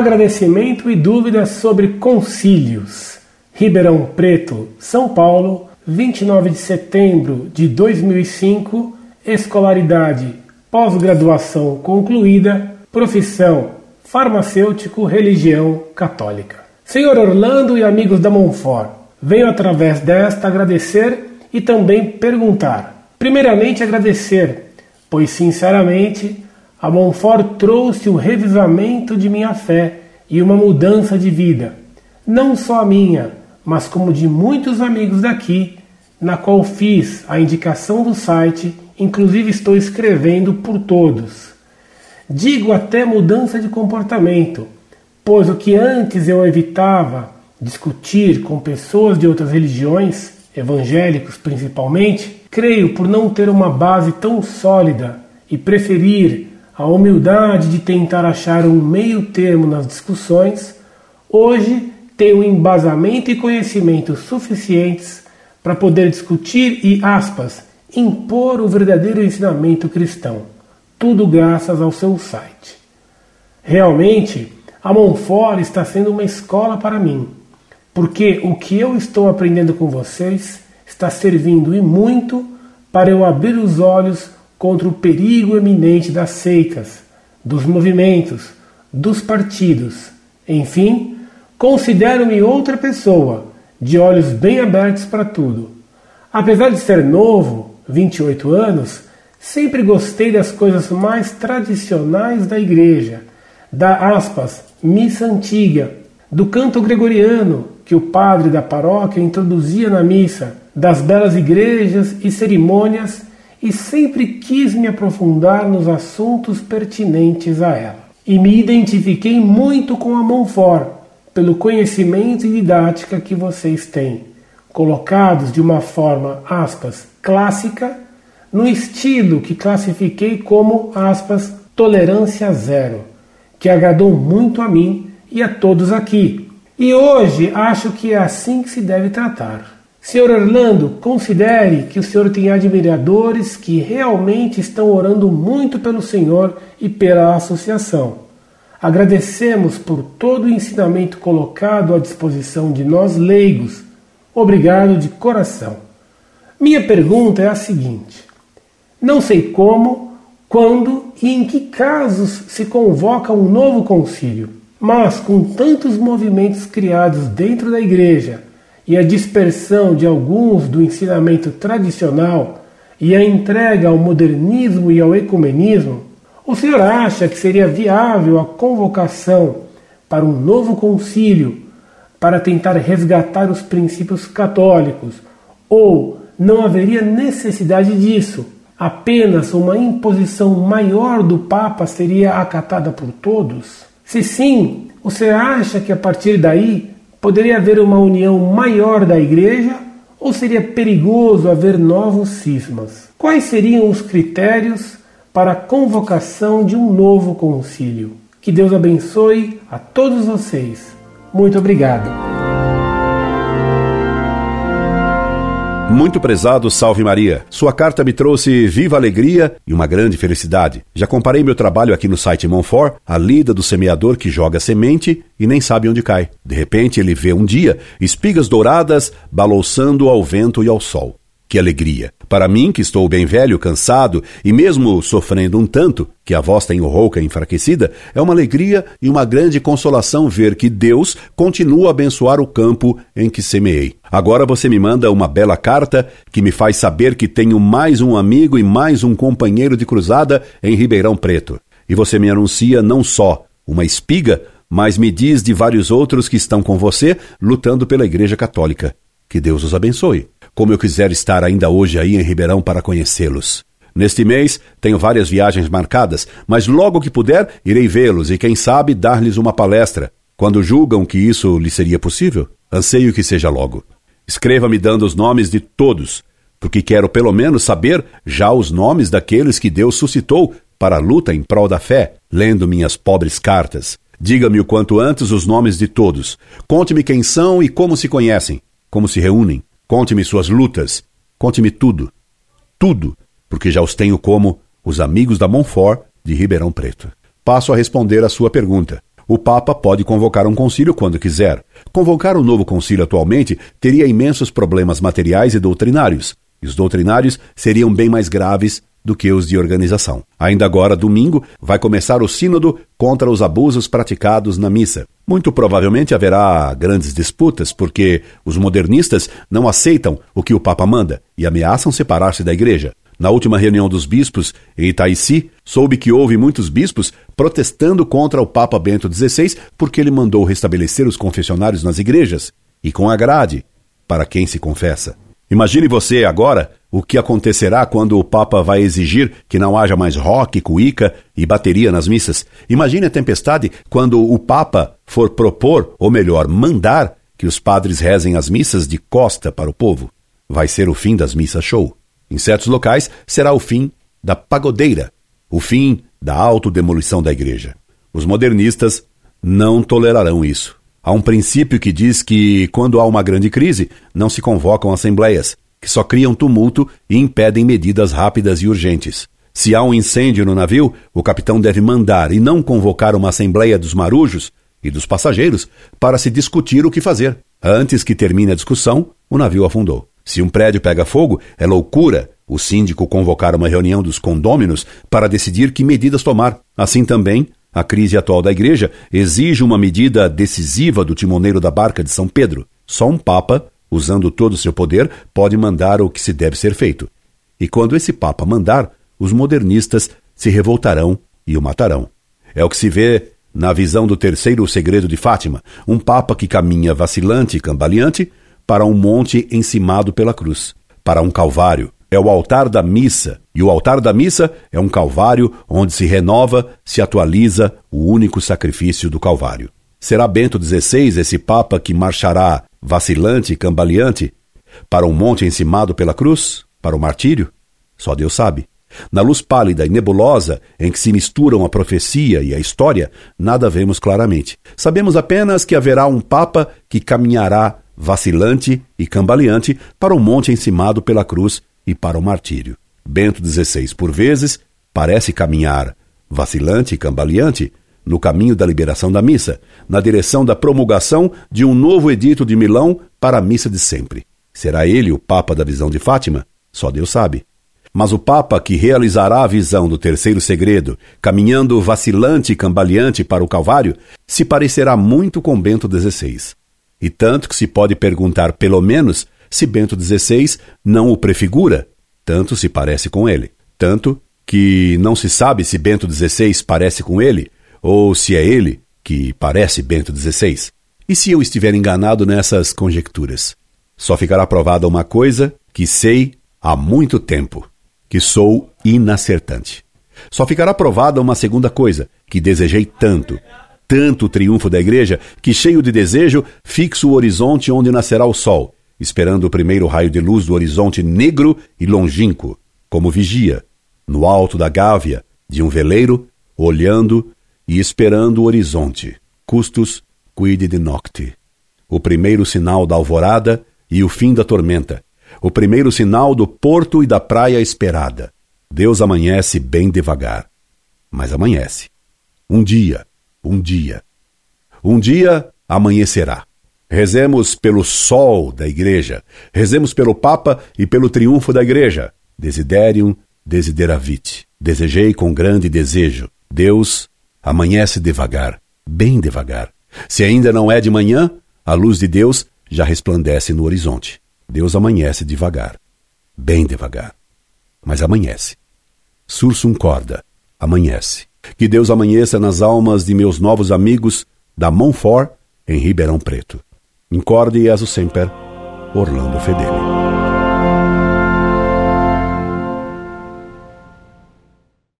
agradecimento e dúvidas sobre concílios. Ribeirão Preto, São Paulo, 29 de setembro de 2005, escolaridade pós-graduação concluída, profissão farmacêutico, religião católica. Senhor Orlando e amigos da Monfort, venho através desta agradecer e também perguntar. Primeiramente, agradecer, pois sinceramente a Monfort trouxe o revivamento de minha fé e uma mudança de vida, não só minha, mas como de muitos amigos daqui, na qual fiz a indicação do site, inclusive estou escrevendo por todos. Digo até mudança de comportamento, pois o que antes eu evitava discutir com pessoas de outras religiões, evangélicos principalmente, creio por não ter uma base tão sólida e preferir a humildade de tentar achar um meio termo nas discussões, hoje tenho embasamento e conhecimento suficientes para poder discutir e, aspas, impor o verdadeiro ensinamento cristão, tudo graças ao seu site. Realmente, a Monfort está sendo uma escola para mim, porque o que eu estou aprendendo com vocês está servindo e muito para eu abrir os olhos contra o perigo eminente das seitas, dos movimentos, dos partidos. Enfim, considero-me outra pessoa, de olhos bem abertos para tudo. Apesar de ser novo, 28 anos, sempre gostei das coisas mais tradicionais da igreja, da aspas, missa antiga, do canto gregoriano que o padre da paróquia introduzia na missa, das belas igrejas e cerimônias e sempre quis me aprofundar nos assuntos pertinentes a ela. E me identifiquei muito com a Monfort, pelo conhecimento e didática que vocês têm, colocados de uma forma, aspas, clássica, no estilo que classifiquei como, aspas, tolerância zero, que agradou muito a mim e a todos aqui. E hoje acho que é assim que se deve tratar. Senhor Orlando, considere que o Senhor tem admiradores que realmente estão orando muito pelo Senhor e pela associação. Agradecemos por todo o ensinamento colocado à disposição de nós leigos. Obrigado de coração. Minha pergunta é a seguinte: não sei como, quando e em que casos se convoca um novo concílio, mas com tantos movimentos criados dentro da igreja e a dispersão de alguns do ensinamento tradicional e a entrega ao modernismo e ao ecumenismo, o senhor acha que seria viável a convocação para um novo concílio para tentar resgatar os princípios católicos? Ou não haveria necessidade disso? Apenas uma imposição maior do Papa seria acatada por todos? Se sim, senhor acha que a partir daí Poderia haver uma união maior da igreja ou seria perigoso haver novos cismas? Quais seriam os critérios para a convocação de um novo concílio? Que Deus abençoe a todos vocês. Muito obrigado. Muito prezado Salve Maria, sua carta me trouxe viva alegria e uma grande felicidade. Já comparei meu trabalho aqui no site Monfort, a lida do semeador que joga semente e nem sabe onde cai. De repente ele vê um dia espigas douradas balouçando ao vento e ao sol. Que alegria! Para mim, que estou bem velho, cansado e mesmo sofrendo um tanto, que a voz tem rouca e enfraquecida, é uma alegria e uma grande consolação ver que Deus continua a abençoar o campo em que semeei. Agora você me manda uma bela carta que me faz saber que tenho mais um amigo e mais um companheiro de cruzada em Ribeirão Preto. E você me anuncia não só uma espiga, mas me diz de vários outros que estão com você lutando pela Igreja Católica. Que Deus os abençoe. Como eu quiser estar ainda hoje aí em Ribeirão para conhecê-los. Neste mês tenho várias viagens marcadas, mas logo que puder irei vê-los e quem sabe dar-lhes uma palestra. Quando julgam que isso lhe seria possível, anseio que seja logo. Escreva-me dando os nomes de todos, porque quero pelo menos saber já os nomes daqueles que Deus suscitou para a luta em prol da fé, lendo minhas pobres cartas. Diga-me o quanto antes os nomes de todos. Conte-me quem são e como se conhecem, como se reúnem. Conte-me suas lutas. Conte-me tudo. Tudo, porque já os tenho como os amigos da Montfort de Ribeirão Preto. Passo a responder a sua pergunta. O Papa pode convocar um concílio quando quiser. Convocar um novo concílio atualmente teria imensos problemas materiais e doutrinários. E os doutrinários seriam bem mais graves do que os de organização. Ainda agora, domingo, vai começar o Sínodo contra os abusos praticados na missa. Muito provavelmente haverá grandes disputas, porque os modernistas não aceitam o que o Papa manda e ameaçam separar-se da Igreja. Na última reunião dos bispos em Itaici, soube que houve muitos bispos protestando contra o Papa Bento XVI porque ele mandou restabelecer os confessionários nas igrejas e com a grade para quem se confessa. Imagine você agora o que acontecerá quando o Papa vai exigir que não haja mais rock, cuíca e bateria nas missas. Imagine a tempestade quando o Papa for propor, ou melhor, mandar, que os padres rezem as missas de costa para o povo. Vai ser o fim das missas show. Em certos locais, será o fim da pagodeira, o fim da autodemolição da igreja. Os modernistas não tolerarão isso. Há um princípio que diz que, quando há uma grande crise, não se convocam assembleias, que só criam tumulto e impedem medidas rápidas e urgentes. Se há um incêndio no navio, o capitão deve mandar e não convocar uma assembleia dos marujos e dos passageiros para se discutir o que fazer. Antes que termine a discussão, o navio afundou. Se um prédio pega fogo, é loucura o síndico convocar uma reunião dos condôminos para decidir que medidas tomar. Assim também, a crise atual da igreja exige uma medida decisiva do timoneiro da barca de São Pedro. Só um papa, usando todo o seu poder, pode mandar o que se deve ser feito. E quando esse papa mandar, os modernistas se revoltarão e o matarão. É o que se vê na visão do terceiro segredo de Fátima, um papa que caminha vacilante e cambaleante para um monte encimado pela cruz, para um calvário. É o altar da missa, e o altar da missa é um calvário onde se renova, se atualiza o único sacrifício do calvário. Será Bento XVI esse Papa que marchará vacilante e cambaleante para um monte encimado pela cruz, para o martírio? Só Deus sabe. Na luz pálida e nebulosa em que se misturam a profecia e a história, nada vemos claramente. Sabemos apenas que haverá um Papa que caminhará vacilante e cambaleante para o monte encimado pela cruz e para o martírio. Bento XVI, por vezes, parece caminhar, vacilante e cambaleante, no caminho da liberação da missa, na direção da promulgação de um novo edito de Milão para a missa de sempre. Será ele o Papa da visão de Fátima? Só Deus sabe. Mas o Papa que realizará a visão do terceiro segredo, caminhando vacilante e cambaleante para o Calvário, se parecerá muito com Bento XVI. E tanto que se pode perguntar, pelo menos, se Bento XVI não o prefigura, tanto se parece com ele. Tanto que não se sabe se Bento XVI parece com ele, ou se é ele que parece Bento XVI. E se eu estiver enganado nessas conjecturas? Só ficará provada uma coisa que sei há muito tempo: que sou inacertante. Só ficará provada uma segunda coisa que desejei tanto, tanto o triunfo da igreja que, cheio de desejo, fixo o horizonte onde nascerá o sol, esperando o primeiro raio de luz do horizonte negro e longínquo, como vigia, no alto da gávea de um veleiro, olhando e esperando o horizonte. Custos cuide de nocte. O primeiro sinal da alvorada e o fim da tormenta. O primeiro sinal do porto e da praia esperada. Deus amanhece bem devagar. Mas amanhece. Um dia, um dia. Um dia amanhecerá. Rezemos pelo sol da igreja. Rezemos pelo Papa e pelo triunfo da igreja. Desiderium desideravit. Desejei com grande desejo. Deus amanhece devagar, bem devagar. Se ainda não é de manhã, a luz de Deus já resplandece no horizonte. Deus amanhece devagar, bem devagar. Mas amanhece. Sursum corda, amanhece. Que Deus amanheça nas almas de meus novos amigos da Monfort, em Ribeirão Preto. Incorde e aso sempre, Orlando Fedeli.